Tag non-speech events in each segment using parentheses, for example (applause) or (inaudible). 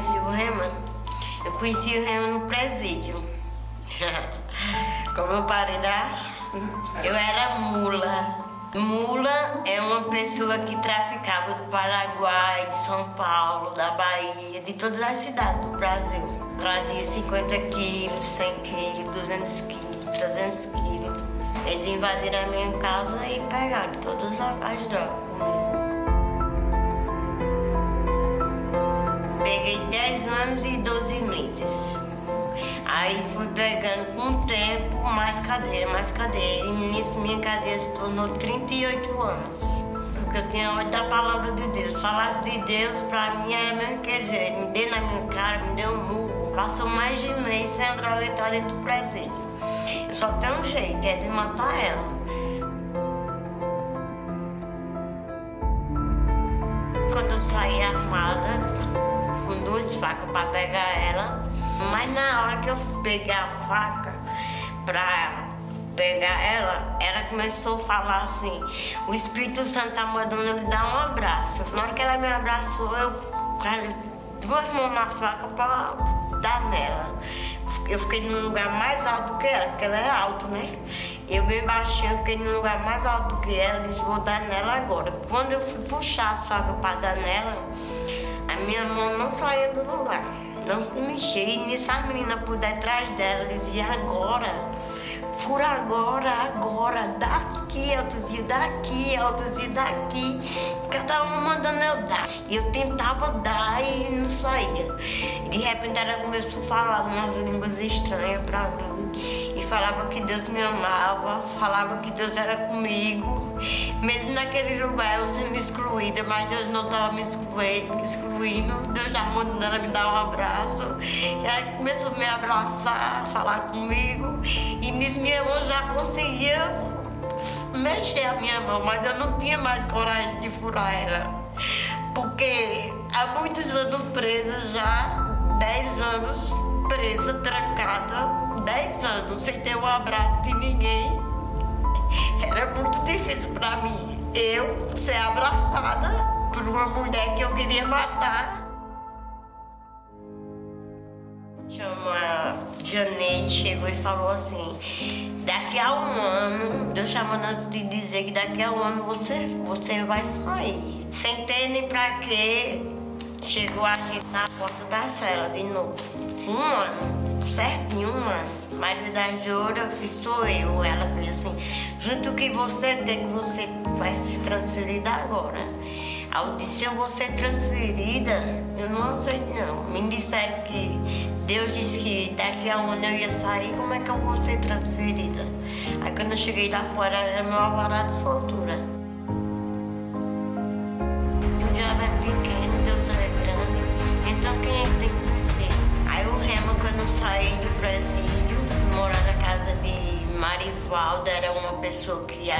conheci o Rema? Eu conheci o Rema no presídio. (laughs) Como eu parei da. Eu era mula. Mula é uma pessoa que traficava do Paraguai, de São Paulo, da Bahia, de todas as cidades do Brasil. Trazia 50 quilos, 100 quilos, 200 quilos, 300 quilos. Eles invadiram a minha casa e pegaram todas as drogas comigo. Peguei 10 anos e 12 meses. Aí fui pegando com o tempo mais cadeia, mais cadeia. E nisso minha cadeia se tornou 38 anos. Porque eu tinha ódio da palavra de Deus. Falar de Deus pra mim era mesmo, quer dizer, me deu na minha cara, me deu um murro. Passou mais de mês sem a droga entrar dentro do presídio. Só tenho um jeito, é de matar ela. Quando eu saí armada, com duas facas para pegar ela, mas na hora que eu peguei a faca para pegar ela, ela começou a falar assim: o Espírito Santo está mandando ele dar um abraço. Na hora que ela me abraçou, eu duas mãos na faca para dar nela. Eu fiquei num lugar mais alto que ela, porque ela é alta, né? Eu bem baixinho, fiquei num lugar mais alto que ela, disse, vou dar nela agora. Quando eu fui puxar a faca para dar nela, minha mão não saía do lugar não se mexia. E nisso as meninas por detrás dela diziam, agora, fura agora, agora, daqui, eu dizia daqui, eu dizia daqui. Cada um mandando eu dar. E eu tentava dar e não saía. De repente ela começou a falar umas línguas estranhas para mim. Falava que Deus me amava, falava que Deus era comigo. Mesmo naquele lugar eu sendo excluída, mas Deus não estava me excluindo. Deus estava mandando ela me dar um abraço. E aí começou a me abraçar, falar comigo. E nisso minha mão já conseguia mexer a minha mão, mas eu não tinha mais coragem de furar ela. Porque há muitos anos presa já, 10 anos presa, trancada, 10 anos sem ter um abraço de ninguém. Era muito difícil para mim eu ser abraçada por uma mulher que eu queria matar. Chama Janete chegou e falou assim: daqui a um ano, Deus chamando de dizer que daqui a um ano você, você vai sair. Sem ter nem pra quê, chegou a gente na porta da cela de novo. Um ano, certinho um ano. Maria da Jura fiz, sou eu. Ela fez assim, junto que você tem, que você vai transferir agora. Aí eu disse, eu vou ser transferida? Eu não aceito não. Me disseram que Deus disse que daqui a um ano eu ia sair, como é que eu vou ser transferida? Aí quando eu cheguei lá fora, era meu alvará de soltura. O diabo é pequeno, Deus é grande. Então quem é tem que quando saí do presídio, fui morar na casa de Marivalda, era uma pessoa que ia,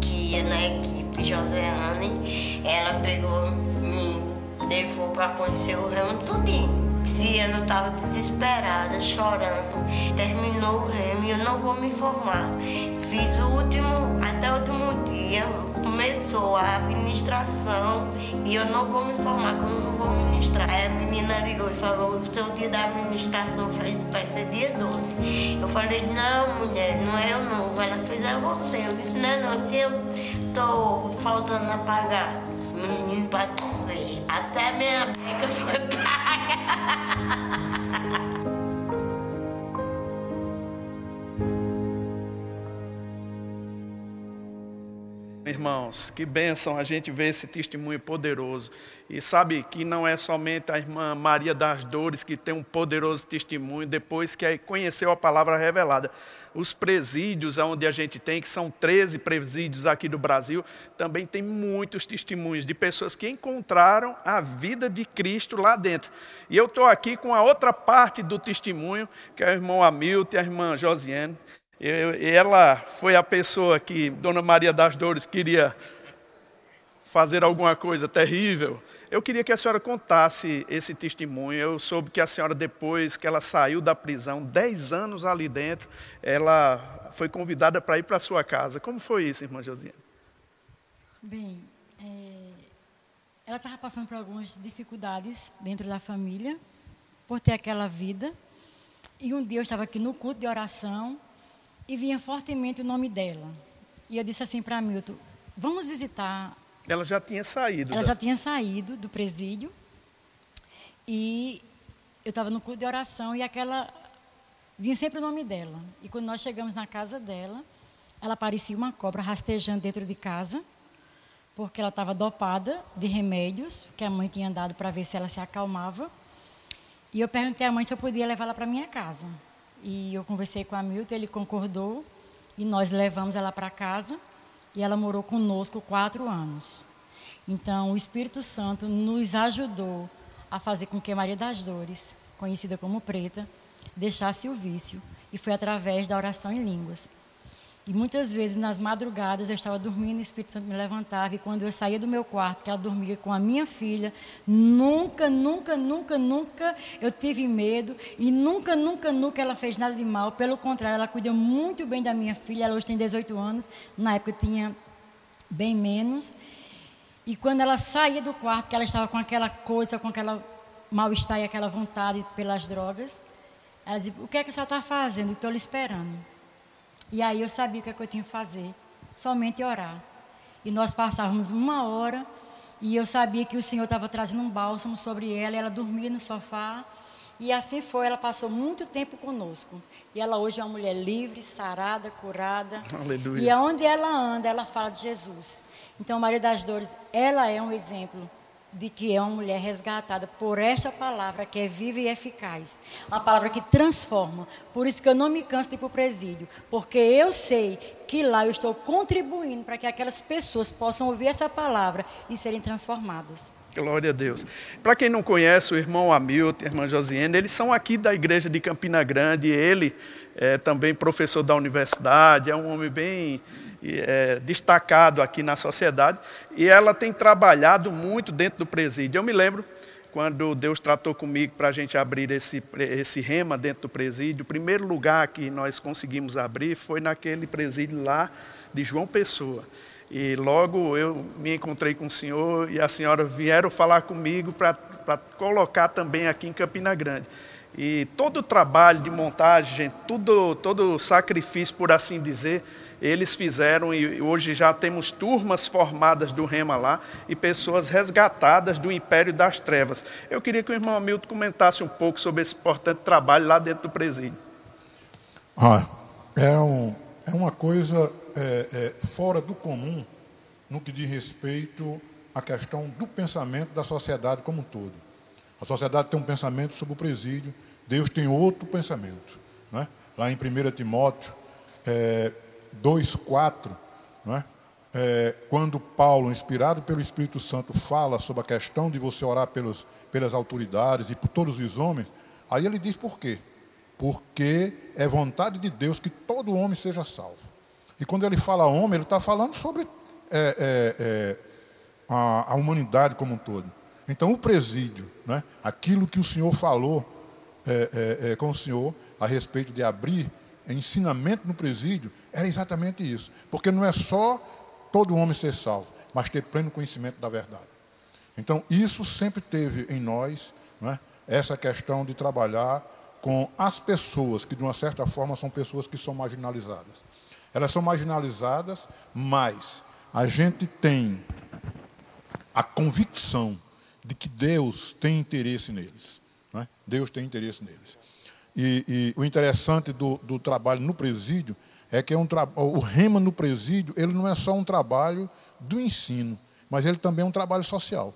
que ia na equipe, Joséane. Ela pegou, me levou para conhecer o remo tudinho. Esse ano eu estava desesperada, chorando. Terminou o remo e eu não vou me formar. Fiz o último, até o último dia, começou a administração e eu não vou me formar, como não vou ministrar. Aí a menina ligou e falou, o seu dia da administração vai ser dia 12. Eu falei, não mulher, não é eu não. Ela fez, é você. Eu disse, não não, se eu tô faltando a pagar. Menino, pra tu ver, até minha beca foi paga. Irmãos, que bênção a gente ver esse testemunho poderoso. E sabe que não é somente a irmã Maria das Dores que tem um poderoso testemunho depois que conheceu a palavra revelada. Os presídios onde a gente tem, que são 13 presídios aqui do Brasil, também tem muitos testemunhos de pessoas que encontraram a vida de Cristo lá dentro. E eu estou aqui com a outra parte do testemunho, que é o irmão Hamilton e a irmã Josiane. Ela foi a pessoa que Dona Maria das Dores queria fazer alguma coisa terrível. Eu queria que a senhora contasse esse testemunho. Eu soube que a senhora, depois que ela saiu da prisão, dez anos ali dentro, ela foi convidada para ir para a sua casa. Como foi isso, irmã Josiane? Bem, é, ela estava passando por algumas dificuldades dentro da família, por ter aquela vida. E um dia eu estava aqui no culto de oração e vinha fortemente o nome dela. E eu disse assim para Milton: vamos visitar. Ela já tinha saído. Ela da... já tinha saído do presídio. E eu estava no culto de oração e aquela. Vinha sempre o nome dela. E quando nós chegamos na casa dela, ela parecia uma cobra rastejando dentro de casa, porque ela estava dopada de remédios que a mãe tinha dado para ver se ela se acalmava. E eu perguntei à mãe se eu podia levá-la para minha casa. E eu conversei com a Milton, ele concordou e nós levamos ela para casa e ela morou conosco quatro anos. Então, o Espírito Santo nos ajudou a fazer com que Maria das Dores, conhecida como Preta, deixasse o vício e foi através da oração em línguas. E muitas vezes nas madrugadas eu estava dormindo, o Espírito Santo me levantava e quando eu saía do meu quarto, que ela dormia com a minha filha, nunca, nunca, nunca, nunca eu tive medo e nunca, nunca, nunca ela fez nada de mal. Pelo contrário, ela cuida muito bem da minha filha. Ela hoje tem 18 anos, na época tinha bem menos. E quando ela saía do quarto, que ela estava com aquela coisa, com aquela mal-estar e aquela vontade pelas drogas, ela dizia: O que é que a senhora está fazendo? Estou lhe esperando. E aí eu sabia o que, é que eu tinha que fazer, somente orar. E nós passávamos uma hora e eu sabia que o Senhor estava trazendo um bálsamo sobre ela, e ela dormia no sofá. E assim foi, ela passou muito tempo conosco. E ela hoje é uma mulher livre, sarada, curada. (laughs) Aleluia. E aonde ela anda, ela fala de Jesus. Então, Maria das Dores, ela é um exemplo de que é uma mulher resgatada por esta palavra que é viva e eficaz. Uma palavra que transforma. Por isso que eu não me canso de ir para o presídio. Porque eu sei que lá eu estou contribuindo para que aquelas pessoas possam ouvir essa palavra e serem transformadas. Glória a Deus. Para quem não conhece, o irmão Hamilton, a irmã Josiane, eles são aqui da igreja de Campina Grande. Ele é também professor da universidade, é um homem bem é, destacado aqui na sociedade, e ela tem trabalhado muito dentro do presídio. Eu me lembro quando Deus tratou comigo para a gente abrir esse, esse rema dentro do presídio, o primeiro lugar que nós conseguimos abrir foi naquele presídio lá de João Pessoa. E logo eu me encontrei com o senhor e a senhora vieram falar comigo para colocar também aqui em Campina Grande. E todo o trabalho de montagem, tudo, todo o sacrifício, por assim dizer, eles fizeram e hoje já temos turmas formadas do Rema lá e pessoas resgatadas do império das trevas. Eu queria que o irmão Hamilton comentasse um pouco sobre esse importante trabalho lá dentro do presídio. Ah, é, um, é uma coisa é, é, fora do comum no que diz respeito à questão do pensamento da sociedade como um todo. A sociedade tem um pensamento sobre o presídio, Deus tem outro pensamento. Né? Lá em 1 Timóteo, é, 2,4, não é? é? quando Paulo, inspirado pelo Espírito Santo, fala sobre a questão de você orar pelos, pelas autoridades e por todos os homens, aí ele diz por quê? Porque é vontade de Deus que todo homem seja salvo. E quando ele fala homem, ele está falando sobre é, é, é, a, a, humanidade como um todo. Então, o presídio, né, aquilo que o Senhor falou é, é, com o Senhor a respeito de abrir ensinamento no presídio, era exatamente isso. Porque não é só todo homem ser salvo, mas ter pleno conhecimento da verdade. Então, isso sempre teve em nós né, essa questão de trabalhar com as pessoas, que de uma certa forma são pessoas que são marginalizadas. Elas são marginalizadas, mas a gente tem a convicção de que Deus tem interesse neles. Né? Deus tem interesse neles. E, e o interessante do, do trabalho no presídio é que é um o rema no presídio, ele não é só um trabalho do ensino, mas ele também é um trabalho social.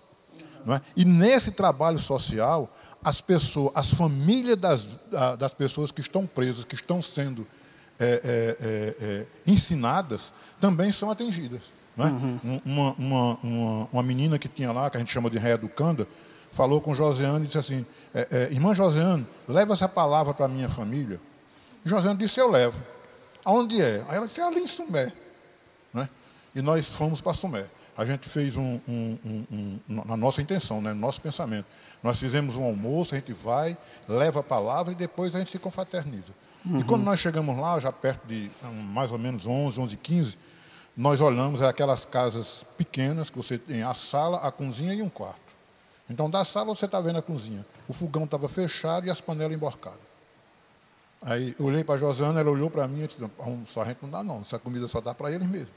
Não é? E nesse trabalho social, as pessoas, as famílias das, das pessoas que estão presas, que estão sendo é, é, é, é ensinadas, também são atingidas. Não é? Uhum. Uma, uma, uma, uma, menina que tinha lá, que a gente chama de reeducanda, falou com Joseane e disse assim: é, é, Irmã Joseane, leva essa palavra para a minha família. E Joseane disse: Eu levo. Aonde é? Aí ela disse, é ali em Sumé. Né? E nós fomos para Sumé. A gente fez um, um, um, um, na nossa intenção, né, no nosso pensamento. Nós fizemos um almoço, a gente vai, leva a palavra e depois a gente se confraterniza. Uhum. E quando nós chegamos lá, já perto de mais ou menos 11, 11 15, nós olhamos aquelas casas pequenas que você tem a sala, a cozinha e um quarto. Então, da sala você está vendo a cozinha. O fogão estava fechado e as panelas emborcadas. Aí eu olhei para a Josana, ela olhou para mim e disse, só a gente não dá não, essa comida só dá para eles mesmo.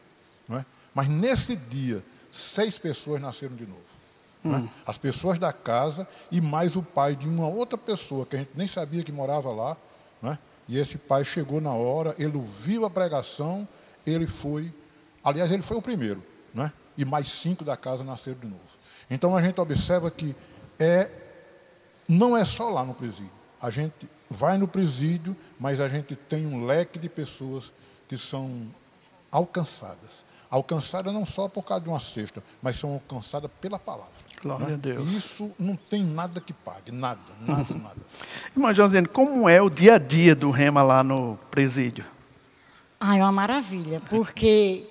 Não é? Mas nesse dia, seis pessoas nasceram de novo. É? Hum. As pessoas da casa e mais o pai de uma outra pessoa que a gente nem sabia que morava lá. É? E esse pai chegou na hora, ele ouviu a pregação, ele foi. Aliás, ele foi o primeiro. É? E mais cinco da casa nasceram de novo. Então a gente observa que é, não é só lá no presídio. A gente vai no presídio, mas a gente tem um leque de pessoas que são alcançadas. Alcançadas não só por causa de uma cesta, mas são alcançadas pela palavra. Glória né? a Deus. Isso não tem nada que pague, nada, nada, nada. (laughs) Irmã Josiane, como é o dia a dia do Rema lá no presídio? Ah, é uma maravilha, porque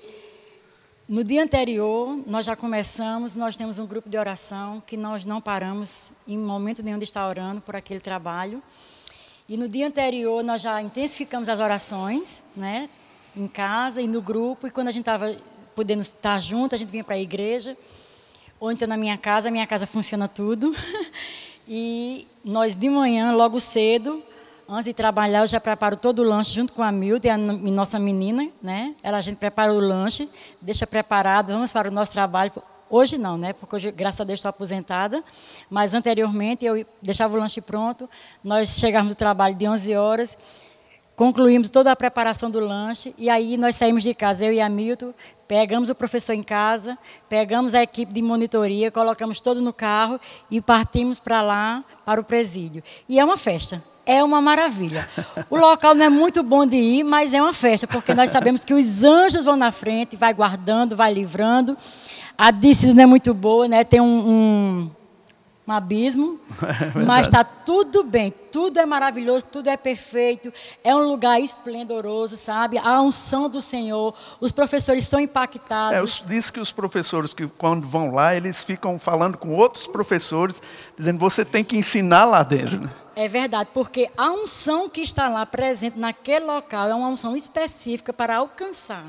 no dia anterior, nós já começamos, nós temos um grupo de oração que nós não paramos em momento nenhum de estar orando por aquele trabalho. E no dia anterior, nós já intensificamos as orações, né? Em casa e no grupo. E quando a gente estava podendo estar junto, a gente vinha para a igreja. Ou então na minha casa, a minha casa funciona tudo. (laughs) e nós de manhã, logo cedo, Antes de trabalhar, eu já preparo todo o lanche junto com a Milda, a nossa menina, né? Ela, a gente prepara o lanche, deixa preparado, vamos para o nosso trabalho. Hoje não, né? Porque hoje, graças a Deus, estou aposentada. Mas anteriormente, eu deixava o lanche pronto. Nós chegávamos do trabalho de 11 horas, concluímos toda a preparação do lanche. E aí nós saímos de casa, eu e a Milton, pegamos o professor em casa, pegamos a equipe de monitoria, colocamos todo no carro e partimos para lá, para o presídio. E é uma festa é uma maravilha. (laughs) O local não é muito bom de ir, mas é uma festa, porque nós sabemos que os anjos vão na frente, vai guardando, vai livrando. A descida não é muito boa, né? Tem um, um, um abismo, (laughs) é mas está tudo bem, tudo é maravilhoso, tudo é perfeito, é um lugar esplendoroso, sabe? A unção do Senhor, os professores são impactados. É, diz que os professores que quando vão lá, eles ficam falando com outros professores, dizendo você tem que ensinar lá dentro. Né? É verdade, porque a unção que está lá presente naquele local é uma unção específica para alcançar.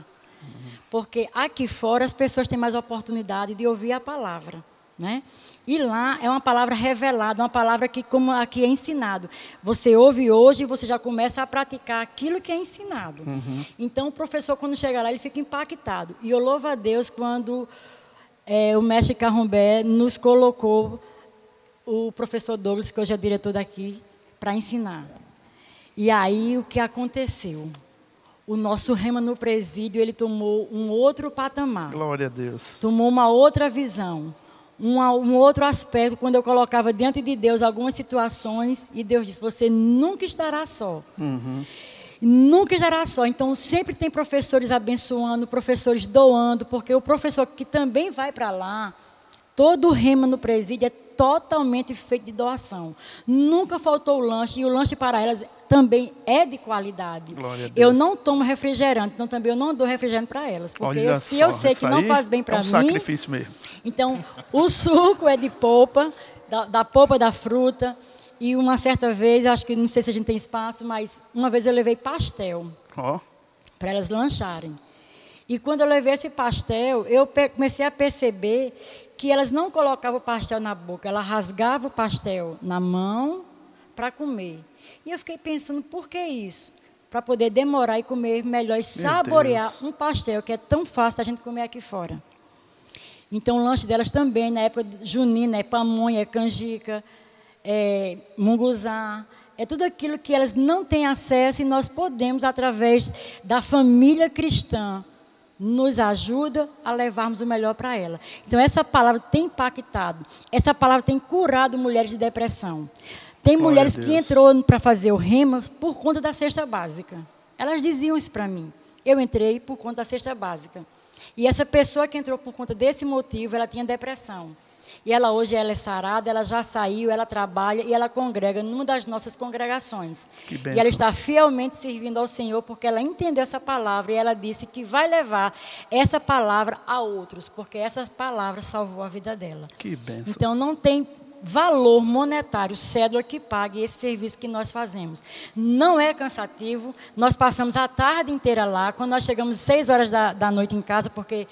Porque aqui fora as pessoas têm mais oportunidade de ouvir a palavra, né? E lá é uma palavra revelada, uma palavra que, como aqui é ensinado, você ouve hoje e você já começa a praticar aquilo que é ensinado. Uhum. Então, o professor, quando chega lá, ele fica impactado. E eu louvo a Deus quando é, o mestre Carrombé nos colocou o professor Douglas, que hoje é diretor daqui, para ensinar. E aí o que aconteceu? O nosso rema no presídio, ele tomou um outro patamar. Glória a Deus. Tomou uma outra visão. Um, um outro aspecto, quando eu colocava diante de Deus algumas situações, e Deus disse: Você nunca estará só. Uhum. Nunca estará só. Então, sempre tem professores abençoando, professores doando, porque o professor que também vai para lá, todo o rema no presídio é totalmente feito de doação. Nunca faltou o lanche, e o lanche para elas também é de qualidade. Eu não tomo refrigerante, então também eu não dou refrigerante para elas. Porque eu, se eu sei que não faz bem para é um mim. sacrifício mesmo. Então, o suco é de polpa, da, da polpa da fruta. E uma certa vez, acho que não sei se a gente tem espaço, mas uma vez eu levei pastel oh. para elas lancharem. E quando eu levei esse pastel, eu comecei a perceber que elas não colocavam o pastel na boca, ela rasgava o pastel na mão para comer. E eu fiquei pensando, por que isso? Para poder demorar e comer melhor e saborear um pastel que é tão fácil da gente comer aqui fora. Então, o lanche delas também, na época junina, é pamonha, é canjica, é munguzá, é tudo aquilo que elas não têm acesso e nós podemos, através da família cristã, nos ajuda a levarmos o melhor para ela. Então, essa palavra tem impactado, essa palavra tem curado mulheres de depressão. Tem Glória mulheres que entrou para fazer o rema por conta da cesta básica. Elas diziam isso para mim. Eu entrei por conta da cesta básica. E essa pessoa que entrou por conta desse motivo, ela tinha depressão. E ela hoje ela é sarada, ela já saiu, ela trabalha e ela congrega numa das nossas congregações. E ela está fielmente servindo ao Senhor porque ela entendeu essa palavra e ela disse que vai levar essa palavra a outros, porque essa palavra salvou a vida dela. Que bênção. Então não tem valor monetário, cédula que pague esse serviço que nós fazemos. Não é cansativo, nós passamos a tarde inteira lá, quando nós chegamos seis horas da, da noite em casa, porque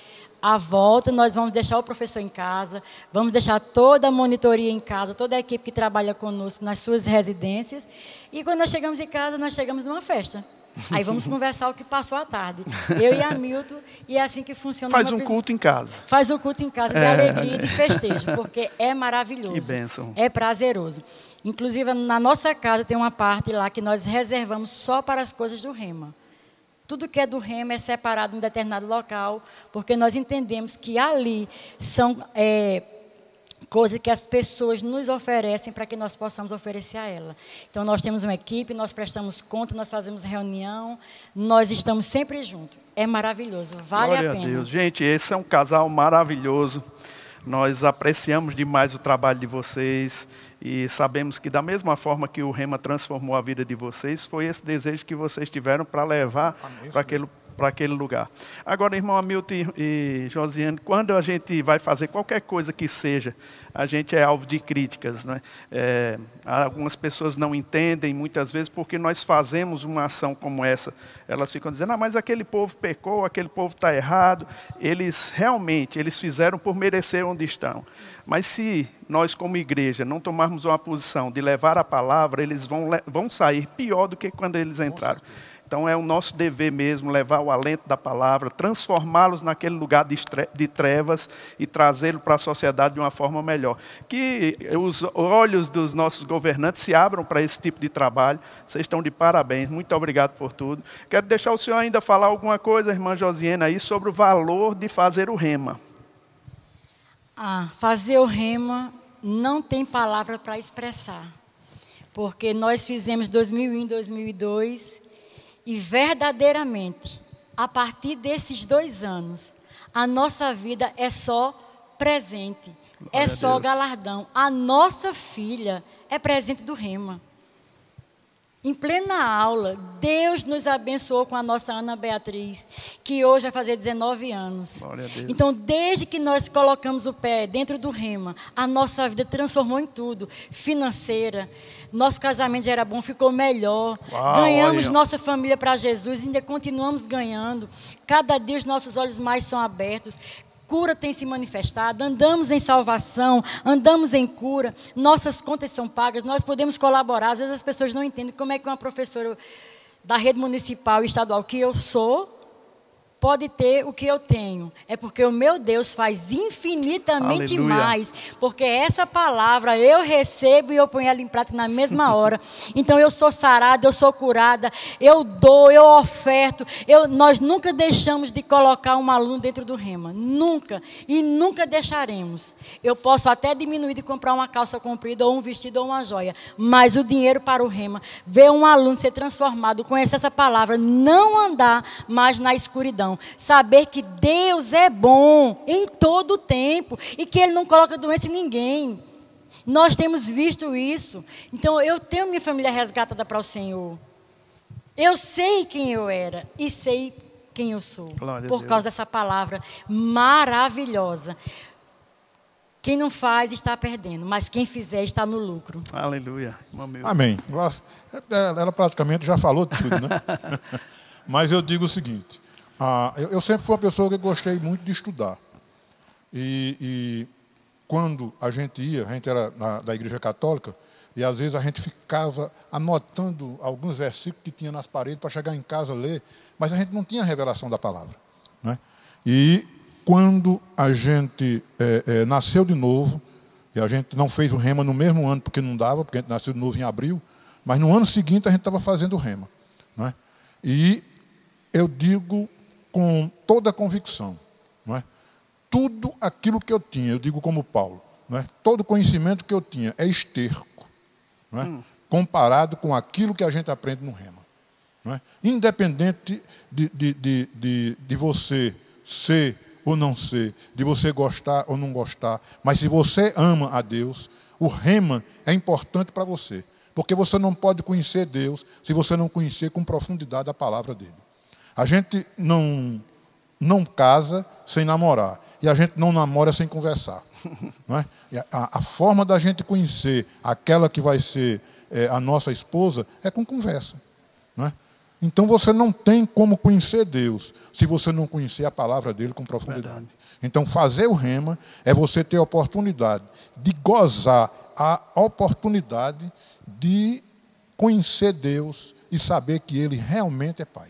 à volta nós vamos deixar o professor em casa, vamos deixar toda a monitoria em casa, toda a equipe que trabalha conosco nas suas residências, e quando nós chegamos em casa, nós chegamos numa festa. Aí vamos (laughs) conversar o que passou à tarde. Eu e a Milton, e é assim que funciona. Faz um culto em casa. Faz um culto em casa de é, alegria e de festejo, (laughs) porque é maravilhoso. Que bênção. É prazeroso. Inclusive, na nossa casa tem uma parte lá que nós reservamos só para as coisas do rema. Tudo que é do rema é separado em um determinado local, porque nós entendemos que ali são é, coisa que as pessoas nos oferecem para que nós possamos oferecer a ela. Então nós temos uma equipe, nós prestamos conta, nós fazemos reunião, nós estamos sempre juntos. É maravilhoso, vale Glória a pena. A Deus. Gente, esse é um casal maravilhoso. Nós apreciamos demais o trabalho de vocês e sabemos que da mesma forma que o Rema transformou a vida de vocês, foi esse desejo que vocês tiveram para levar para aquele para aquele lugar. Agora, irmão Hamilton e Josiane, quando a gente vai fazer qualquer coisa que seja, a gente é alvo de críticas. Né? É, algumas pessoas não entendem muitas vezes porque nós fazemos uma ação como essa. Elas ficam dizendo, ah, mas aquele povo pecou, aquele povo está errado. Eles realmente, eles fizeram por merecer onde estão. Mas se nós, como igreja, não tomarmos uma posição de levar a palavra, eles vão, vão sair pior do que quando eles entraram. Então é o nosso dever mesmo levar o alento da palavra, transformá-los naquele lugar de trevas e trazê-lo para a sociedade de uma forma melhor. Que os olhos dos nossos governantes se abram para esse tipo de trabalho. Vocês estão de parabéns. Muito obrigado por tudo. Quero deixar o senhor ainda falar alguma coisa, irmã Josiena, aí sobre o valor de fazer o rema. Ah, fazer o rema não tem palavra para expressar. Porque nós fizemos 2001, 2002 e verdadeiramente, a partir desses dois anos, a nossa vida é só presente, Glória é só galardão. A nossa filha é presente do Rema. Em plena aula, Deus nos abençoou com a nossa Ana Beatriz, que hoje vai fazer 19 anos. Então, desde que nós colocamos o pé dentro do rema, a nossa vida transformou em tudo financeira. Nosso casamento já era bom, ficou melhor. Uau, Ganhamos olha. nossa família para Jesus, ainda continuamos ganhando. Cada dia os nossos olhos mais são abertos cura tem se manifestado, andamos em salvação, andamos em cura, nossas contas são pagas, nós podemos colaborar. Às vezes as pessoas não entendem como é que uma professora da rede municipal e estadual que eu sou pode ter o que eu tenho. É porque o meu Deus faz infinitamente Aleluia. mais. Porque essa palavra eu recebo e eu ponho ela em prática na mesma (laughs) hora. Então eu sou sarada, eu sou curada, eu dou, eu oferto. Eu, nós nunca deixamos de colocar um aluno dentro do rema. Nunca. E nunca deixaremos. Eu posso até diminuir de comprar uma calça comprida, ou um vestido, ou uma joia. Mas o dinheiro para o rema, ver um aluno ser transformado, conhecer essa palavra, não andar mais na escuridão saber que Deus é bom em todo o tempo e que Ele não coloca doença em ninguém. Nós temos visto isso. Então eu tenho minha família resgatada para o Senhor. Eu sei quem eu era e sei quem eu sou. Glória por causa dessa palavra maravilhosa. Quem não faz está perdendo, mas quem fizer está no lucro. Aleluia. Amém. Ela praticamente já falou tudo, né? (laughs) mas eu digo o seguinte: ah, eu, eu, sempre fui uma pessoa que gostei muito de estudar. E, e quando a gente ia, a gente era na, da igreja católica, e às vezes a gente ficava anotando alguns versículos que tinha nas paredes para chegar em casa ler, mas a gente não tinha revelação da palavra. Né? E quando a gente é, é, nasceu de novo, e a gente não fez o rema no mesmo ano, porque não dava, porque a gente nasceu de novo em abril, mas no ano seguinte a gente estava fazendo o rema. Né? E eu digo com toda a convicção. Não é? Tudo aquilo que eu tinha, eu digo como Paulo, não é? todo conhecimento que eu tinha é esterco, não é? Hum. comparado com aquilo que a gente aprende no Rema. Não é? Independente de, de, de, de, de você ser ou não ser, de você gostar ou não gostar, mas se você ama a Deus, o Rema é importante para você. Porque você não pode conhecer Deus se você não conhecer com profundidade a palavra dele. A gente não, não casa sem namorar. E a gente não namora sem conversar. (laughs) Não é? a, a, forma da gente conhecer aquela que vai ser é, a nossa esposa é com conversa. Não é? Então você não tem como conhecer Deus se você não conhecer a palavra dele com profundidade. Verdade. Então fazer o rema é você ter a oportunidade de gozar a oportunidade de conhecer Deus e saber que Ele realmente é Pai.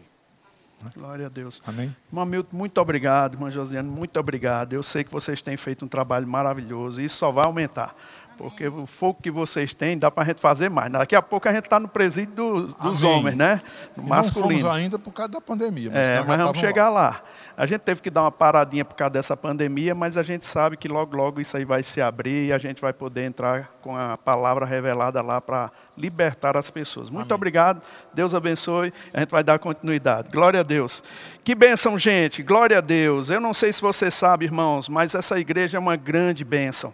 Glória a Deus. Amém. Milton, muito obrigado. Irmã Josiane, muito obrigado. Eu sei que vocês têm feito um trabalho maravilhoso e isso só vai aumentar. Porque o fogo que vocês têm dá para a gente fazer mais. Daqui a pouco a gente está no presídio do, dos homens, né? No masculino. Não ainda por causa da pandemia. Mas, é, mas vamos chegar lá. lá. A gente teve que dar uma paradinha por causa dessa pandemia, mas a gente sabe que logo, logo isso aí vai se abrir e a gente vai poder entrar com a palavra revelada lá para libertar as pessoas. Muito Amém. obrigado, Deus abençoe, a gente vai dar continuidade. Glória a Deus. Que bênção, gente, glória a Deus. Eu não sei se você sabe, irmãos, mas essa igreja é uma grande bênção.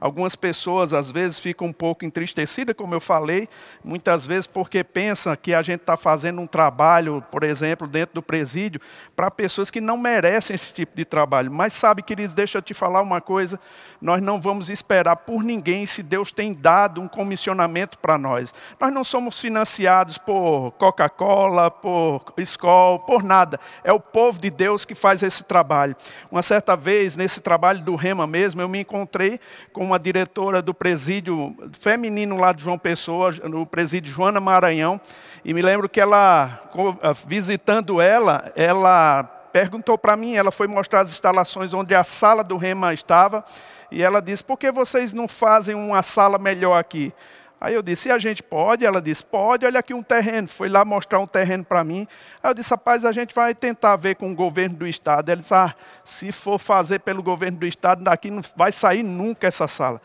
Algumas pessoas às vezes ficam um pouco entristecidas, como eu falei, muitas vezes porque pensam que a gente está fazendo um trabalho, por exemplo, dentro do presídio, para pessoas que não merecem esse tipo de trabalho. Mas sabe, queridos, deixa eu te falar uma coisa: nós não vamos esperar por ninguém se Deus tem dado um comissionamento para nós. Nós não somos financiados por Coca-Cola, por Skol, por nada. É o povo de Deus que faz esse trabalho. Uma certa vez, nesse trabalho do Rema mesmo, eu me encontrei com uma diretora do presídio feminino lá de João Pessoa, no presídio Joana Maranhão, e me lembro que ela, ah, visitando ela, ela perguntou para mim, ela foi mostrar as instalações onde a sala do Rema estava, e ela disse: por que vocês não fazem uma sala melhor aqui? Aí eu disse, e a gente pode? Ela disse, pode, olha aqui um terreno. Foi lá mostrar um terreno para mim. Aí eu disse, rapaz, a gente vai tentar ver com o governo do Estado. Ela disse, ah, se for fazer pelo governo do Estado, daqui não vai sair nunca essa sala.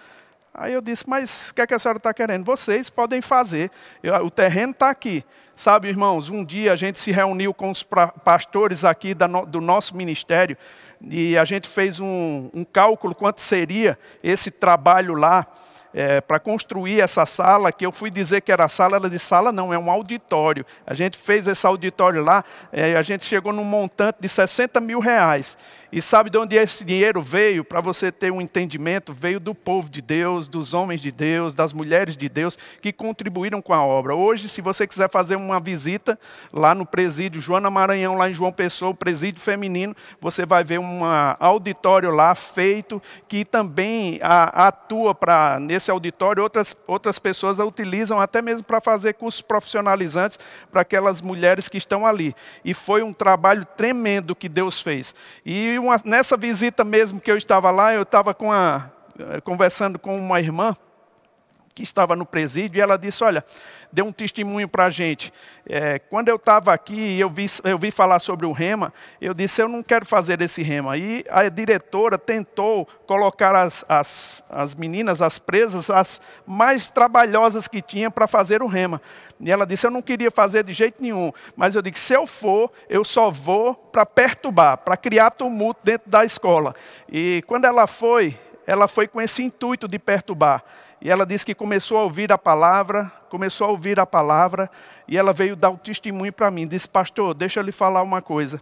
Aí eu disse, mas o que, é que a senhora está querendo? Vocês podem fazer. Eu, o terreno está aqui. Sabe, irmãos, um dia a gente se reuniu com os pastores aqui do nosso ministério e a gente fez um, um cálculo quanto seria esse trabalho lá é, para construir essa sala, que eu fui dizer que era sala, ela disse, sala não, é um auditório. A gente fez esse auditório lá, é, a gente chegou num montante de 60 mil reais. E sabe de onde esse dinheiro veio? Para você ter um entendimento, veio do povo de Deus, dos homens de Deus, das mulheres de Deus que contribuíram com a obra. Hoje, se você quiser fazer uma visita lá no presídio Joana Maranhão, lá em João Pessoa, o presídio feminino, você vai ver um auditório lá feito que também atua para nesse auditório outras outras pessoas a utilizam até mesmo para fazer cursos profissionalizantes para aquelas mulheres que estão ali. E foi um trabalho tremendo que Deus fez. E uma, nessa visita mesmo que eu estava lá, eu estava com a, eh, conversando com uma irmã que estava no presídio, e ela disse: Olha, deu um testemunho para a gente. É, quando eu estava aqui e eu vi, eu vi falar sobre o rema, eu disse: Eu não quero fazer esse rema. E a diretora tentou colocar as, as, as meninas, as presas, as mais trabalhosas que tinha para fazer o rema. E ela disse: Eu não queria fazer de jeito nenhum, mas eu disse: Se eu for, eu só vou para perturbar, para criar tumulto dentro da escola. E quando ela foi, ela foi com esse intuito de perturbar. E ela disse que começou a ouvir a palavra, começou a ouvir a palavra, e ela veio dar o testemunho para mim. Disse, pastor, deixa eu lhe falar uma coisa.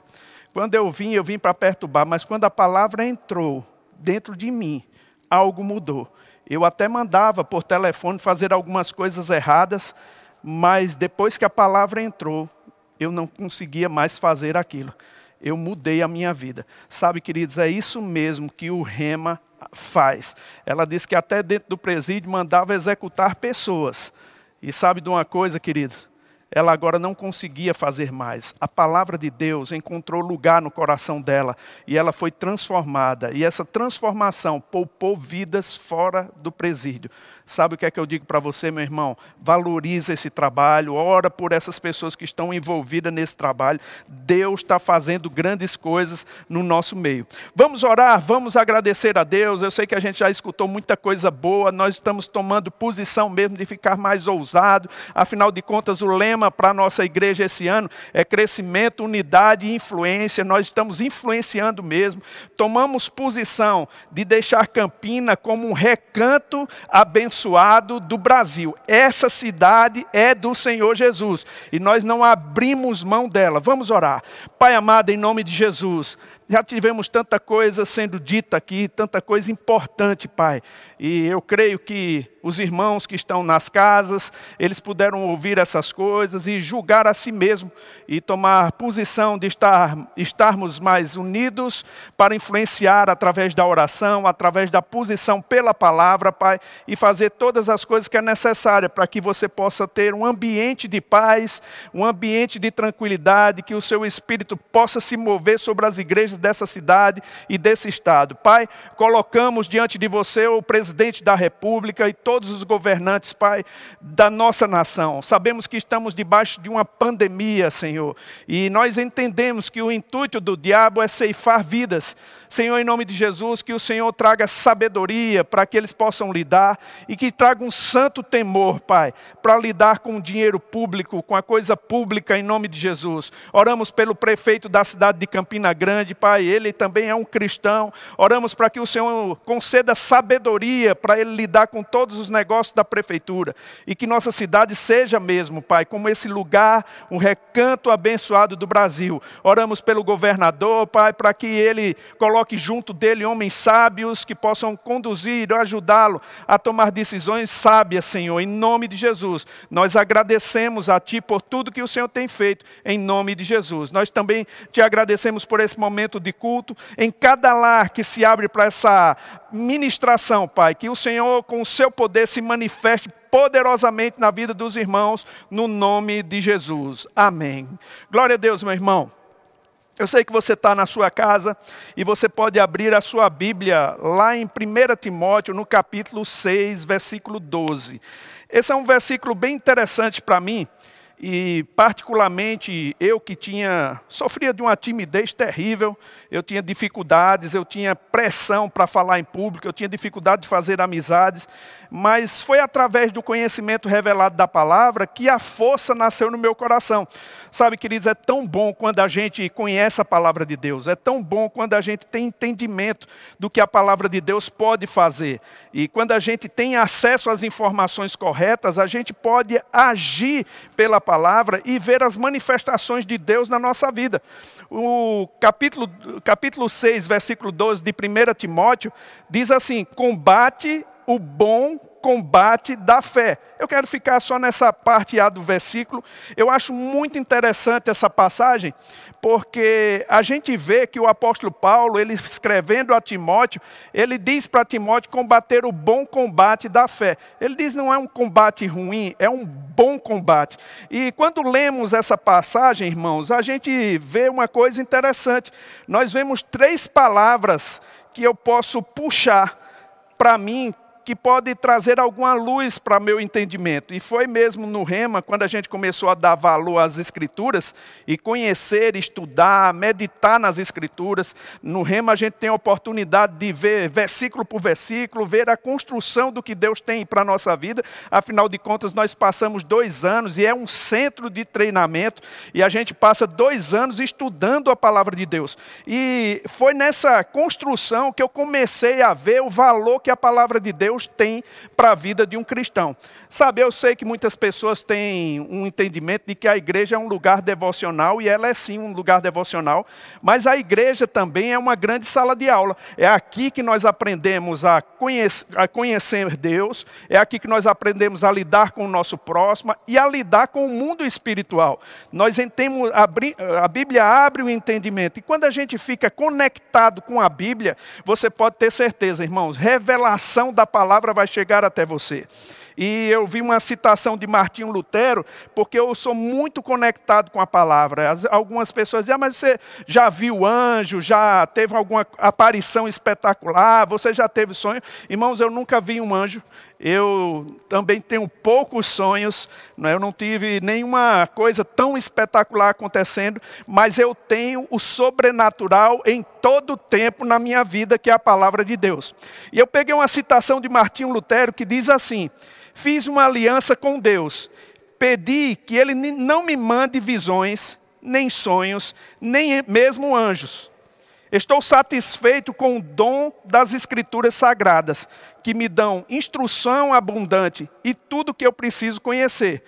Quando eu vim, eu vim para perturbar, mas quando a palavra entrou dentro de mim, algo mudou. Eu até mandava por telefone fazer algumas coisas erradas, mas depois que a palavra entrou, eu não conseguia mais fazer aquilo. Eu mudei a minha vida. Sabe, queridos, é isso mesmo que o rema faz. Ela disse que até dentro do presídio mandava executar pessoas. E sabe de uma coisa, querido? Ela agora não conseguia fazer mais. A palavra de Deus encontrou lugar no coração dela e ela foi transformada. E essa transformação poupou vidas fora do presídio. Sabe o que é que eu digo para você, meu irmão? Valoriza esse trabalho, ora por essas pessoas que estão envolvidas nesse trabalho. Deus está fazendo grandes coisas no nosso meio. Vamos orar, vamos agradecer a Deus. Eu sei que a gente já escutou muita coisa boa, nós estamos tomando posição mesmo de ficar mais ousado. Afinal de contas, o lema para a nossa igreja esse ano é crescimento, unidade e influência. Nós estamos influenciando mesmo. Tomamos posição de deixar Campina como um recanto abençoado abençoado do Brasil. Essa cidade é do Senhor Jesus e nós não abrimos mão dela. Vamos orar. Pai amado, em nome de Jesus, Já tivemos tanta coisa sendo dita aqui, tanta coisa importante, Pai. E eu creio que os irmãos que estão nas casas, eles puderam ouvir essas coisas e julgar a si mesmo e tomar posição de estar, estarmos mais unidos para influenciar através da oração, através da posição pela palavra, Pai, e fazer todas as coisas que é necessária para que você possa ter um ambiente de paz, um ambiente de tranquilidade, que o seu espírito possa se mover sobre as igrejas dessa cidade e desse estado. Pai, colocamos diante de você o presidente da República e todos os governantes, Pai, da nossa nação. Sabemos que estamos debaixo de uma pandemia, Senhor, e nós entendemos que o intuito do diabo é ceifar vidas. Senhor, em nome de Jesus, que o Senhor traga sabedoria para que eles possam lidar e que traga um santo temor, Pai, para lidar com o dinheiro público, com a coisa pública, em nome de Jesus. Oramos pelo prefeito da cidade de Campina Grande, Pai, ele também é um cristão. Oramos para que o Senhor conceda sabedoria para ele lidar com todos os negócios da prefeitura e que nossa cidade seja mesmo, Pai, como esse lugar, um recanto abençoado do Brasil. Oramos pelo governador, Pai, para que ele coloque junto dele homens sábios que possam conduzir, ajudá-lo a tomar decisões sábias, Senhor, em nome de Jesus. Nós agradecemos a Ti por tudo que o Senhor tem feito, em nome de Jesus. Nós também te agradecemos por esse momento de culto, em cada lar que se abre para essa ministração, Pai, que o Senhor, com o seu poder, se manifeste poderosamente na vida dos irmãos, no nome de Jesus. Amém. Glória a Deus, meu irmão. Eu sei que você está na sua casa e você pode abrir a sua Bíblia lá em 1 Timóteo, no capítulo 6, versículo 12. Esse é um versículo bem interessante para mim, e particularmente eu que tinha sofria de uma timidez terrível, eu tinha dificuldades, eu tinha pressão para falar em público, eu tinha dificuldade de fazer amizades, mas foi através do conhecimento revelado da palavra que a força nasceu no meu coração. Sabe, queridos, é tão bom quando a gente conhece a palavra de Deus, é tão bom quando a gente tem entendimento do que a palavra de Deus pode fazer. E quando a gente tem acesso às informações corretas, a gente pode agir pela palavra palavra e ver as manifestações de Deus na nossa vida. O capítulo, capítulo 6, versículo 12 de 1 Timóteo, diz assim: combate o bom combate da fé. Eu quero ficar só nessa parte A do versículo. Eu acho muito interessante essa passagem, porque a gente vê que o apóstolo Paulo, ele escrevendo a Timóteo, ele diz para Timóteo combater o bom combate da fé. Ele diz não é um combate ruim, é um bom combate. E quando lemos essa passagem, irmãos, a gente vê uma coisa interessante. Nós vemos três palavras que eu posso puxar para mim que pode trazer alguma luz para meu entendimento. E foi mesmo no Rema, quando a gente começou a dar valor às Escrituras e conhecer, estudar, meditar nas Escrituras. No Rema a gente tem a oportunidade de ver versículo por versículo, ver a construção do que Deus tem para a nossa vida. Afinal de contas, nós passamos dois anos e é um centro de treinamento e a gente passa dois anos estudando a palavra de Deus. E foi nessa construção que eu comecei a ver o valor que a palavra de Deus Deus tem para a vida de um cristão. Sabe, eu sei que muitas pessoas têm um entendimento de que a igreja é um lugar devocional, e ela é sim um lugar devocional, mas a igreja também é uma grande sala de aula. É aqui que nós aprendemos a conhecer, a conhecer Deus, é aqui que nós aprendemos a lidar com o nosso próximo e a lidar com o mundo espiritual. Nós entendemos, a Bíblia abre o entendimento, e quando a gente fica conectado com a Bíblia, você pode ter certeza, irmãos, revelação da palavra palavra vai chegar até você. E eu vi uma citação de Martinho Lutero, porque eu sou muito conectado com a palavra. Algumas pessoas dizem, ah, mas você já viu anjo, já teve alguma aparição espetacular, você já teve sonho. Irmãos, eu nunca vi um anjo. Eu também tenho poucos sonhos, é? eu não tive nenhuma coisa tão espetacular acontecendo, mas eu tenho o sobrenatural em todo o tempo na minha vida, que é a palavra de Deus. E eu peguei uma citação de Martinho Lutero que diz assim: Fiz uma aliança com Deus, pedi que Ele não me mande visões, nem sonhos, nem mesmo anjos. Estou satisfeito com o dom das Escrituras Sagradas, que me dão instrução abundante e tudo que eu preciso conhecer,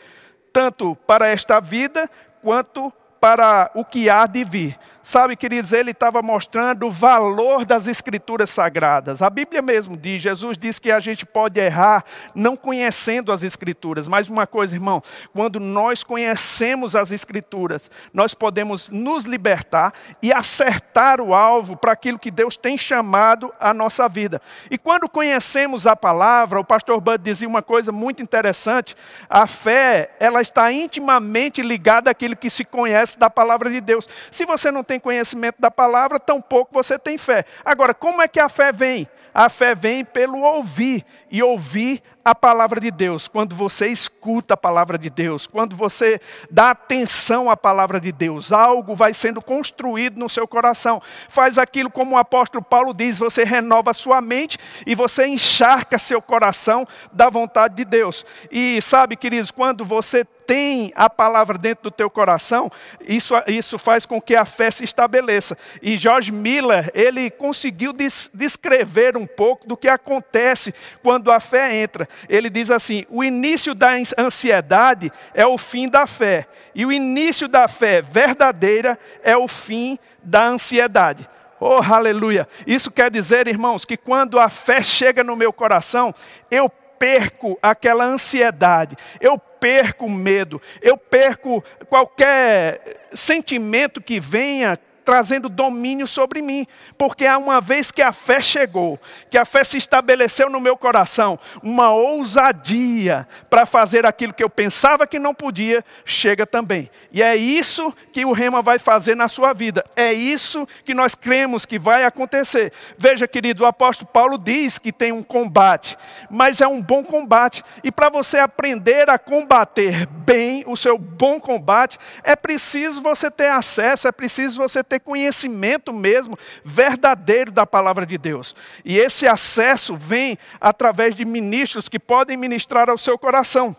tanto para esta vida quanto para o que há de vir. Sabe, queridos, ele estava mostrando o valor das escrituras sagradas. A Bíblia mesmo diz, Jesus diz que a gente pode errar não conhecendo as escrituras. Mas uma coisa, irmão, quando nós conhecemos as escrituras, nós podemos nos libertar e acertar o alvo para aquilo que Deus tem chamado a nossa vida. E quando conhecemos a palavra, o pastor Bud dizia uma coisa muito interessante, a fé, ela está intimamente ligada àquilo que se conhece da palavra de Deus. Se você não tem tem conhecimento da palavra, tampouco você tem fé. Agora, como é que a fé vem? A fé vem pelo ouvir, e ouvir a palavra de Deus, quando você escuta a palavra de Deus, quando você dá atenção à palavra de Deus, algo vai sendo construído no seu coração. Faz aquilo como o apóstolo Paulo diz: você renova sua mente e você encharca seu coração da vontade de Deus. E sabe, queridos, quando você tem a palavra dentro do teu coração, isso, isso faz com que a fé se estabeleça. E George Miller, ele conseguiu descrever um pouco do que acontece quando a fé entra. Ele diz assim: o início da ansiedade é o fim da fé, e o início da fé verdadeira é o fim da ansiedade. Oh, aleluia! Isso quer dizer, irmãos, que quando a fé chega no meu coração, eu perco aquela ansiedade, eu perco o medo, eu perco qualquer sentimento que venha trazendo domínio sobre mim, porque há uma vez que a fé chegou, que a fé se estabeleceu no meu coração, uma ousadia para fazer aquilo que eu pensava que não podia, chega também. E é isso que o rema vai fazer na sua vida. É isso que nós cremos que vai acontecer. Veja, querido, o apóstolo Paulo diz que tem um combate, mas é um bom combate. E para você aprender a combater bem o seu bom combate, é preciso você ter acesso, é preciso você ter ter conhecimento mesmo verdadeiro da palavra de Deus. E esse acesso vem através de ministros que podem ministrar ao seu coração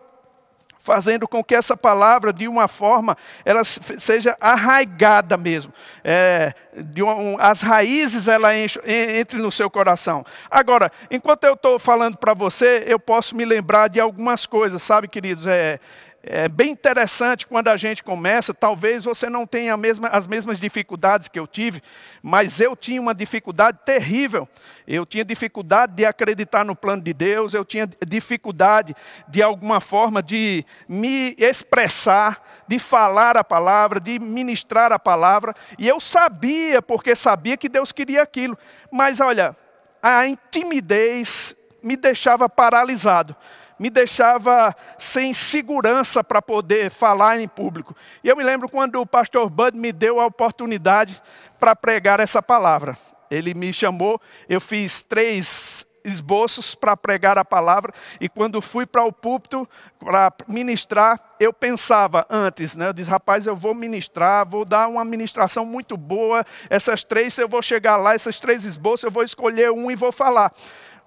fazendo com que essa palavra, de uma forma, ela seja arraigada mesmo. É, um, as raízes ela enche, entre no seu coração. Agora, enquanto eu estou falando para você, eu posso me lembrar de algumas coisas, sabe, queridos? É, é bem interessante quando a gente começa, talvez você não tenha mesma, as mesmas dificuldades que eu tive, mas eu tinha uma dificuldade terrível. Eu tinha dificuldade de acreditar no plano de Deus, eu tinha dificuldade de alguma forma de me expressar, de falar a palavra, de ministrar a palavra, e eu sabia, porque sabia que Deus queria aquilo, mas olha, a intimidez me deixava paralisado me deixava sem segurança para poder falar em público. E eu me lembro quando o pastor Bud me deu a oportunidade para pregar essa palavra. Ele me chamou, eu fiz três esboços para pregar a palavra, e quando fui para o púlpito para ministrar, eu pensava antes, né? Eu disse, rapaz, eu vou ministrar, vou dar uma ministração muito boa, essas três, eu vou chegar lá, essas três esboços, eu vou escolher um e vou falar.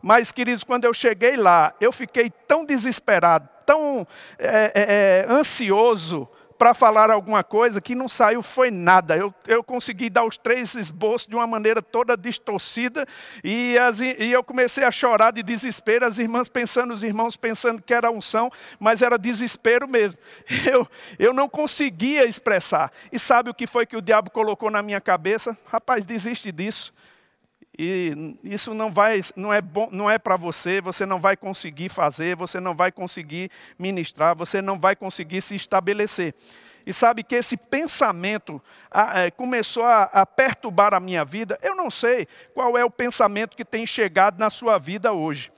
Mas, queridos, quando eu cheguei lá, eu fiquei tão desesperado, tão é, é, ansioso para falar alguma coisa que não saiu foi nada. Eu, eu consegui dar os três esboços de uma maneira toda distorcida e, as, e eu comecei a chorar de desespero. As irmãs pensando, os irmãos pensando que era unção, mas era desespero mesmo. (laughs) Eu, eu não conseguia expressar. E sabe o que foi que o diabo colocou na minha cabeça? Rapaz, desiste disso. E isso não vai, não é bom, não é para você, você não vai conseguir fazer, você não vai conseguir ministrar, você não vai conseguir se estabelecer. E sabe que esse pensamento é, começou a, a perturbar a minha vida. Eu não sei qual é o pensamento que tem chegado na sua vida hoje.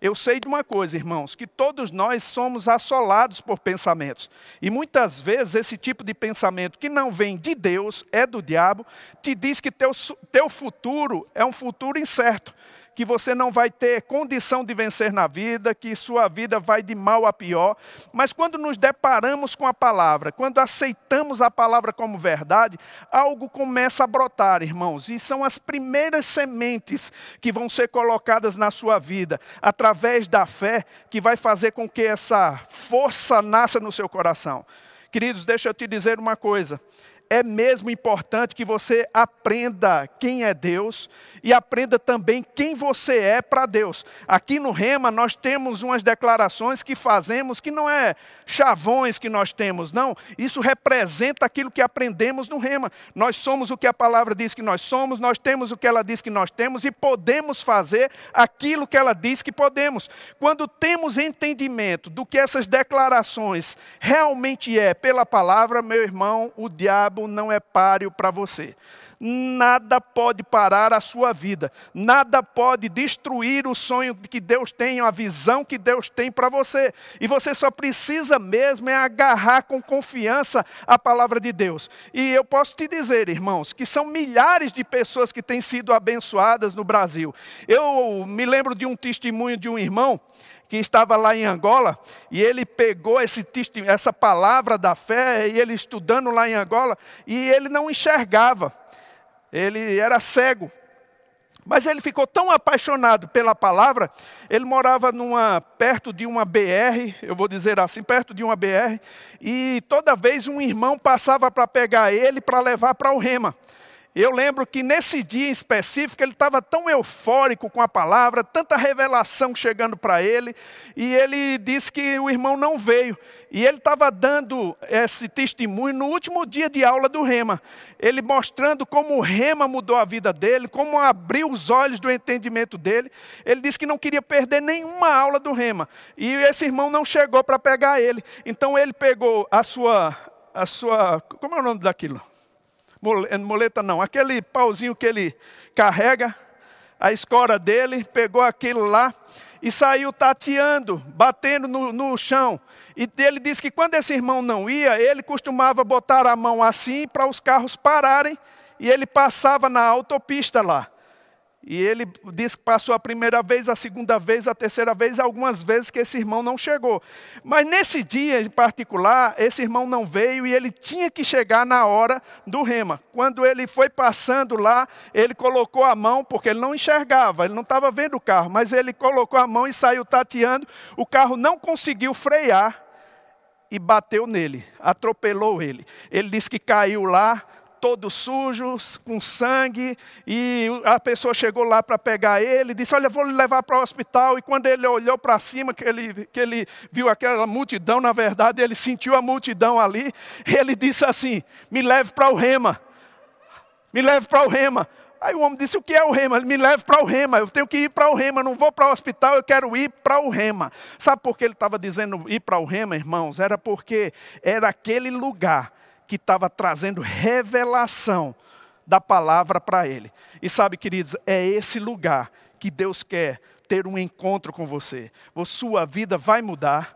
Eu sei de uma coisa, irmãos, que todos nós somos assolados por pensamentos. E muitas vezes esse tipo de pensamento que não vem de Deus, é do diabo, te diz que teu, teu futuro é um futuro incerto que você não vai ter condição de vencer na vida, que sua vida vai de mal a pior. Mas quando nos deparamos com a palavra, quando aceitamos a palavra como verdade, algo começa a brotar, irmãos. E são as primeiras sementes que vão ser colocadas na sua vida, através da fé, que vai fazer com que essa força nasça no seu coração. Queridos, deixa eu te dizer uma coisa é mesmo importante que você aprenda quem é Deus e aprenda também quem você é para Deus. Aqui no Rema nós temos umas declarações que fazemos que não é chavões que nós temos, não. Isso representa aquilo que aprendemos no Rema. Nós somos o que a palavra diz que nós somos, nós temos o que ela diz que nós temos e podemos fazer aquilo que ela diz que podemos. Quando temos entendimento do que essas declarações realmente é pela palavra, meu irmão, o diabo não é páreo para você. Nada pode parar a sua vida, nada pode destruir o sonho que Deus tem, a visão que Deus tem para você. E você só precisa mesmo é agarrar com confiança a palavra de Deus. E eu posso te dizer, irmãos, que são milhares de pessoas que têm sido abençoadas no Brasil. Eu me lembro de um testemunho de um irmão que estava lá em Angola, e ele pegou esse, essa palavra da fé, e ele estudando lá em Angola, e ele não enxergava, ele era cego. Mas ele ficou tão apaixonado pela palavra, ele morava numa, perto de uma BR, eu vou dizer assim, perto de uma BR, e toda vez um irmão passava para pegar ele para levar para o rema. Eu lembro que nesse dia em específico ele estava tão eufórico com a palavra, tanta revelação chegando para ele, e ele disse que o irmão não veio. E ele estava dando esse testemunho no último dia de aula do Rema, ele mostrando como o Rema mudou a vida dele, como abriu os olhos do entendimento dele. Ele disse que não queria perder nenhuma aula do Rema, e esse irmão não chegou para pegar ele. Então ele pegou a sua, a sua, como é o nome daquilo? Muleta não, aquele pauzinho que ele carrega, a escora dele, pegou aquilo lá e saiu tateando, batendo no, no chão. E ele disse que quando esse irmão não ia, ele costumava botar a mão assim para os carros pararem e ele passava na autopista lá. E ele disse que passou a primeira vez, a segunda vez, a terceira vez, algumas vezes que esse irmão não chegou. Mas nesse dia em particular, esse irmão não veio e ele tinha que chegar na hora do rema. Quando ele foi passando lá, ele colocou a mão, porque ele não enxergava, ele não estava vendo o carro, mas ele colocou a mão e saiu tateando. O carro não conseguiu frear e bateu nele, atropelou ele. Ele disse que caiu lá, todo sujo, com sangue, e a pessoa chegou lá para pegar ele, disse: Olha, vou levar para o hospital. E quando ele olhou para cima, que ele, que ele viu aquela multidão, na verdade, ele sentiu a multidão ali, ele disse assim: Me leve para o rema, me leve para o rema. Aí o homem disse: O que é o rema? Ele me leve para o rema. Eu tenho que ir para o rema. Não vou para o hospital, eu quero ir para o rema. Sabe por que ele estava dizendo ir para o rema, irmãos? Era porque era aquele lugar que estava trazendo revelação da palavra para ele. E sabe, queridos, é esse lugar que Deus quer ter um encontro com você. Sua vida vai mudar,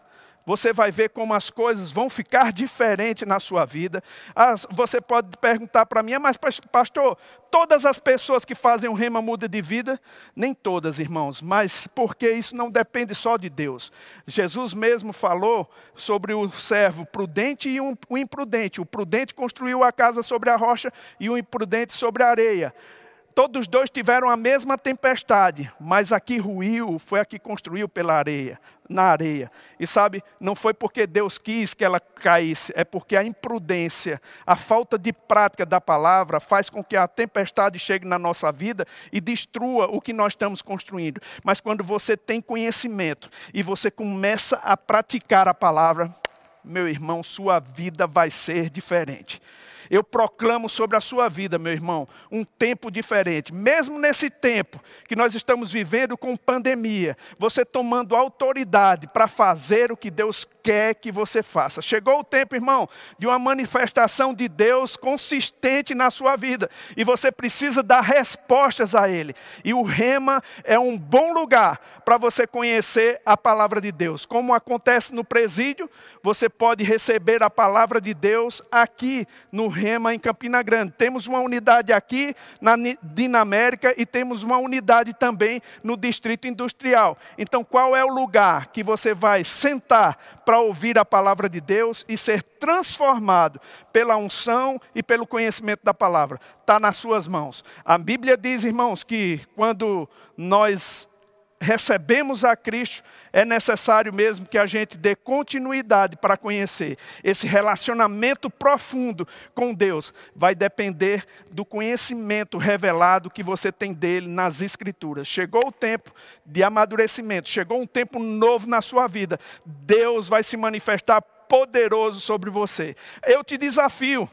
você vai ver como as coisas vão ficar diferentes na sua vida. As, você pode perguntar para mim, ah, mas pastor, todas as pessoas que fazem o rema muda de vida? Nem todas, irmãos, mas porque isso não depende só de Deus. Jesus mesmo falou sobre o servo prudente e o imprudente. O prudente construiu a casa sobre a rocha e o imprudente sobre a areia. Todos dois tiveram a mesma tempestade, mas aqui ruiu, foi a que construiu pela areia, na areia. E sabe, não foi porque Deus quis que ela caísse, é porque a imprudência, a falta de prática da palavra faz com que a tempestade chegue na nossa vida e destrua o que nós estamos construindo. Mas quando você tem conhecimento e você começa a praticar a palavra, meu irmão, sua vida vai ser diferente. Eu proclamo sobre a sua vida, meu irmão, um tempo diferente. Mesmo nesse tempo que nós estamos vivendo com pandemia, você tomando autoridade para fazer o que Deus quer que você faça. Chegou o tempo, irmão, de uma manifestação de Deus consistente na sua vida. E você precisa dar respostas a Ele. E o Rema é um bom lugar para você conhecer a palavra de Deus. Como acontece no presídio, você pode receber a palavra de Deus aqui no Rema, em Campina Grande. Temos uma unidade aqui na Dinamérica e temos uma unidade também no Distrito Industrial. Então, qual é o lugar que você vai sentar para ouvir a palavra de Deus e ser transformado pela unção e pelo conhecimento da palavra. Está nas suas mãos. A Bíblia diz, irmãos, que quando nós recebemos a Cristo, é necessário mesmo que a gente dê continuidade para conhecer. Esse relacionamento profundo com Deus vai depender do conhecimento revelado que você tem dele nas Escrituras. Chegou o tempo de amadurecimento, chegou um tempo novo na sua vida. Deus vai se manifestar poderoso sobre você. Eu te desafio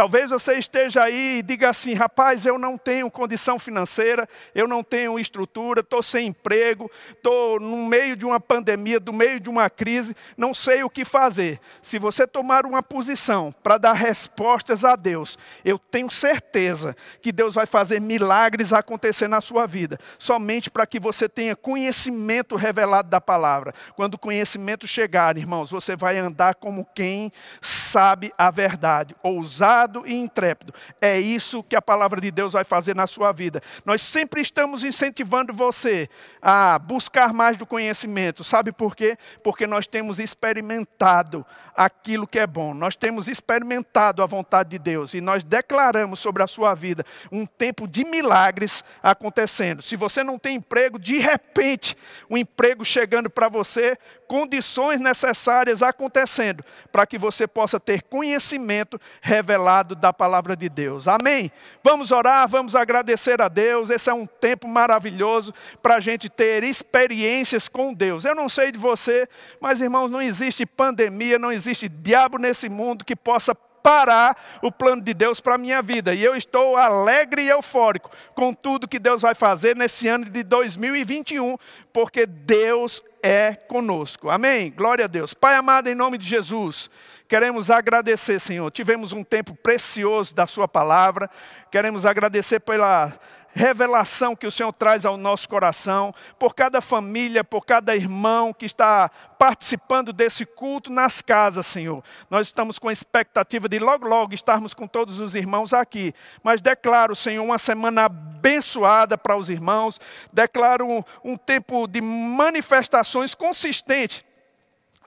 Talvez você esteja aí e diga assim: rapaz, eu não tenho condição financeira, eu não tenho estrutura, estou sem emprego, estou no meio de uma pandemia, no meio de uma crise, não sei o que fazer. Se você tomar uma posição para dar respostas a Deus, eu tenho certeza que Deus vai fazer milagres acontecer na sua vida, somente para que você tenha conhecimento revelado da palavra. Quando o conhecimento chegar, irmãos, você vai andar como quem sabe a verdade, ousado ousado e intrépido. É isso que a palavra de Deus vai fazer na sua vida. Nós sempre estamos incentivando você a buscar mais do conhecimento. Sabe por quê? Porque nós temos experimentado aquilo que é bom. Nós temos experimentado a vontade de Deus e nós declaramos sobre a sua vida um tempo de milagres acontecendo. Se você não tem emprego, de repente, o um emprego chegando para você, condições necessárias acontecendo para que você possa ter conhecimento revelado da palavra de Deus. Amém? Vamos orar, vamos agradecer a Deus. Esse é um tempo maravilhoso para a gente ter experiências com Deus. Eu não sei de você, mas irmãos, não existe pandemia, não existe diabo nesse mundo que possa parar o plano de Deus para a minha vida. E eu estou alegre e eufórico com tudo que Deus vai fazer nesse ano de 2021, porque Deus é conosco. Amém? Glória a Deus. Pai amado, em nome de Jesus, queremos agradecer, Senhor. Tivemos um tempo precioso da Sua palavra. Queremos agradecer pela revelação que o Senhor traz ao nosso coração, por cada família, por cada irmão que está participando desse culto nas casas, Senhor. Nós estamos com a expectativa de logo, logo estarmos com todos os irmãos aqui. Mas declaro, Senhor, uma semana abençoada para os irmãos, declaro um, um tempo de manifestações consistentes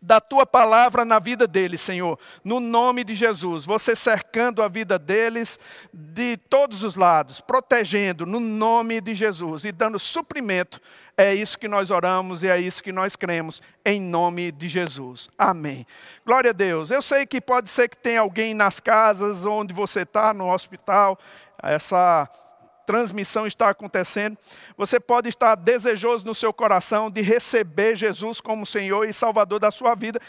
da tua palavra na vida deles, Senhor, no nome de Jesus. Você cercando a vida deles de todos os lados, protegendo no nome de Jesus e dando suprimento. É isso que nós oramos e é isso que nós cremos, em nome de Jesus. Amém. Glória a Deus. Eu sei que pode ser que tenha alguém nas casas onde você está, no hospital, essa transmissão está acontecendo, você pode estar desejoso no seu coração de receber Jesus como Senhor e Salvador da sua vida.